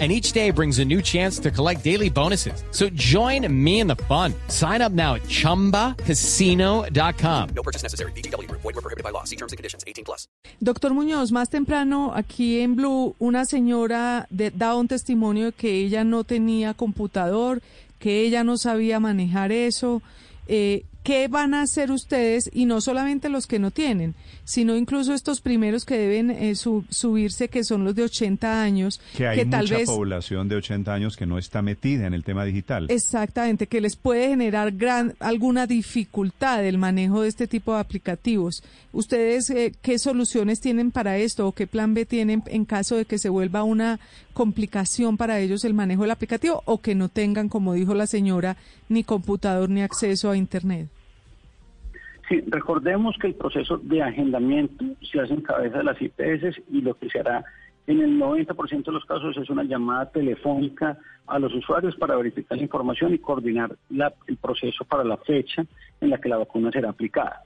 And each day brings a new chance to collect daily bonuses. So join me in the fun. Sign up now at chumbacasino.com. No purchase necessary. BGW. Void were prohibited by law. See terms and conditions. 18 plus. Doctor Muñoz, más temprano aquí en Blue, una señora de- daba un testimonio de que ella no tenía computador, que ella no sabía manejar eso. Eh, ¿Qué van a hacer ustedes? Y no solamente los que no tienen, sino incluso estos primeros que deben eh, su- subirse, que son los de 80 años, Que hay tal mucha vez... población de 80 años que no está metida en el tema digital. Exactamente, que les puede generar gran, alguna dificultad el manejo de este tipo de aplicativos. ¿Ustedes eh, qué soluciones tienen para esto o qué plan B tienen en caso de que se vuelva una complicación para ellos el manejo del aplicativo o que no tengan, como dijo la señora, ni computador ni acceso a Internet? Sí, recordemos que el proceso de agendamiento se hace en cabeza de las IPS y lo que se hará en el 90% de los casos es una llamada telefónica a los usuarios para verificar la información y coordinar el proceso para la fecha en la que la vacuna será aplicada.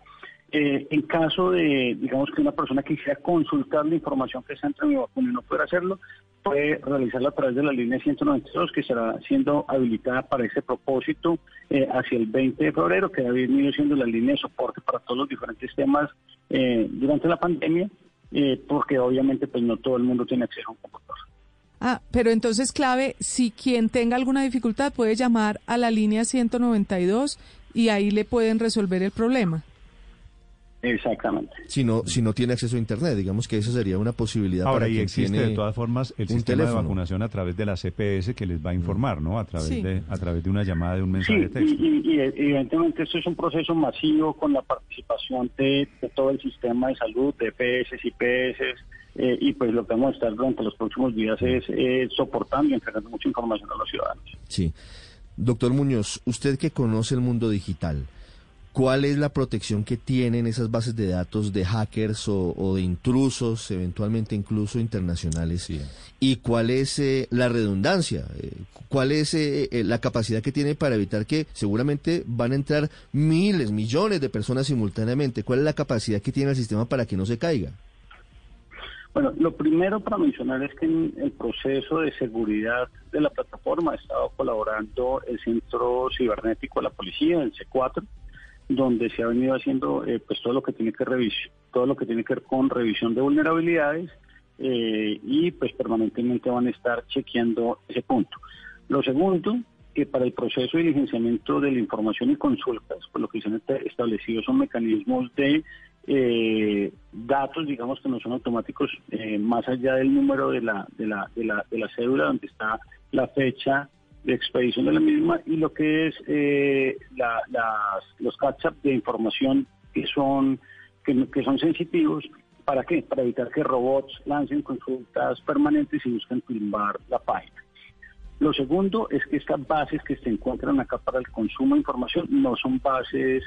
Eh, en caso de, digamos que una persona quisiera consultar la información que está entre mi vacuna y no pueda hacerlo, puede realizarlo a través de la línea 192 que estará siendo habilitada para ese propósito eh, hacia el 20 de febrero, que ha venido siendo la línea de soporte para todos los diferentes temas eh, durante la pandemia, eh, porque obviamente pues no todo el mundo tiene acceso a un computador. Ah, pero entonces clave, si quien tenga alguna dificultad puede llamar a la línea 192 y ahí le pueden resolver el problema. Exactamente. si no, si no tiene acceso a Internet. Digamos que esa sería una posibilidad Ahora, para y existe tiene de todas formas el un sistema de teléfono. vacunación a través de la CPS que les va a informar, ¿no? A través, Sí. de, a través de una llamada, de un Sí, mensaje de y, texto. y- y evidentemente esto es un proceso masivo con la participación de, de todo el sistema de salud, de EPS, IPS, eh, y pues lo que vamos a estar durante los próximos días es eh, soportando y entregando mucha información a los ciudadanos. Sí. Doctor Muñoz, usted que conoce el mundo digital, ¿cuál es la protección que tienen esas bases de datos de hackers o, o de intrusos, eventualmente incluso internacionales? Sí. ¿Y cuál es eh, la redundancia? Eh, ¿Cuál es eh, eh, la capacidad que tiene para evitar que seguramente van a entrar miles, millones de personas simultáneamente? ¿Cuál es la capacidad que tiene el sistema para que no se caiga? Bueno, lo primero para mencionar es que en el proceso de seguridad de la plataforma ha estado colaborando el Centro Cibernético de la Policía, el C4, donde se ha venido haciendo eh, pues todo lo que tiene que revis- todo lo que tiene que ver con revisión de vulnerabilidades eh, y pues permanentemente van a estar chequeando ese punto. Lo segundo, que para el proceso de diligenciamiento de la información y consultas, pues lo que se han establecido son mecanismos de eh, datos, digamos que no son automáticos, eh, más allá del número de la, de la, de la, de la cédula donde está la fecha de expedición de la misma y lo que es eh, la- las, los catch-up de información que son, que, son sensitivos. ¿Para qué? Para evitar que robots lancen consultas permanentes y busquen tumbar la página. Lo segundo es que estas bases que se encuentran acá para el consumo de información no son bases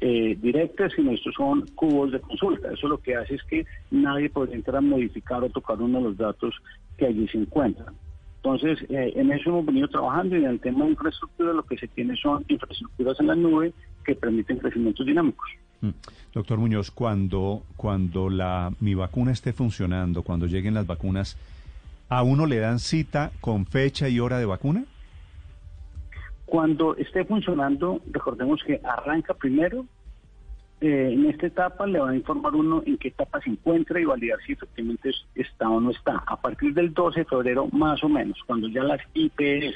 eh, directas, sino estos son cubos de consulta. Eso lo que hace es que nadie podría entrar a modificar o tocar uno de los datos que allí se encuentran. Entonces, eh, en eso hemos venido trabajando y en el tema de infraestructura lo que se tiene son infraestructuras en la nube que permiten crecimientos dinámicos. Mm. Doctor Muñoz, cuando, cuando la, mi vacuna esté funcionando, cuando lleguen las vacunas, ¿a uno le dan cita con fecha y hora de vacuna? Cuando esté funcionando, recordemos que arranca primero. Eh, en esta etapa le va a informar uno en qué etapa se encuentra y validar si efectivamente es- está o no está. A partir del 12 de febrero, más o menos, cuando ya las IPS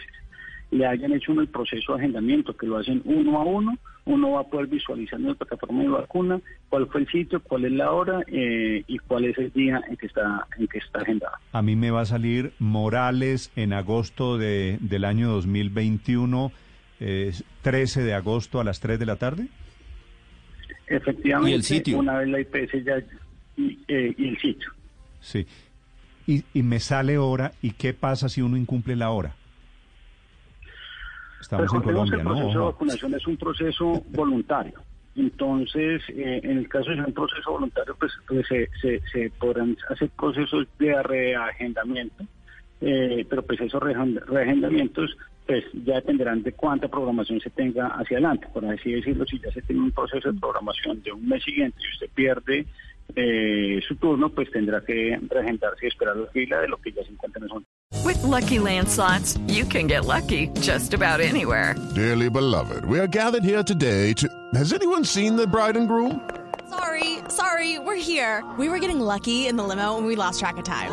le hayan hecho el proceso de agendamiento, que lo hacen uno a uno, uno va a poder visualizar en la plataforma de vacuna cuál fue el sitio, cuál es la hora eh, y cuál es el día en que está, en que está agendada. A mí me va a salir Morales en agosto de, del año 2021, eh, 13 de agosto a las 3 de la tarde. Efectivamente, ¿Y el sitio? una vez la IPS ya y, eh, y el sitio. Sí. Y, y me sale hora, ¿y qué pasa si uno incumple la hora? Estamos en Colombia, que el ¿no? proceso de vacunación es un proceso voluntario. Entonces, eh, en el caso de un proceso voluntario, pues, pues se, se, se, podrán hacer procesos de reagendamiento, eh, pero pues esos reagendamientos pues ya dependerán de cuánta programación se tenga hacia adelante. Por así decirlo, si ya se tiene un proceso de programación de un mes siguiente y usted pierde eh, su turno, pues tendrá que reagendarse y esperar la fila de lo que ya se encuentra en el With lucky landslots, you can get lucky just about anywhere. Dearly beloved, we are gathered here today to. Has anyone seen the bride and groom? Sorry, sorry, we're here. We were getting lucky in the limo and we lost track of time.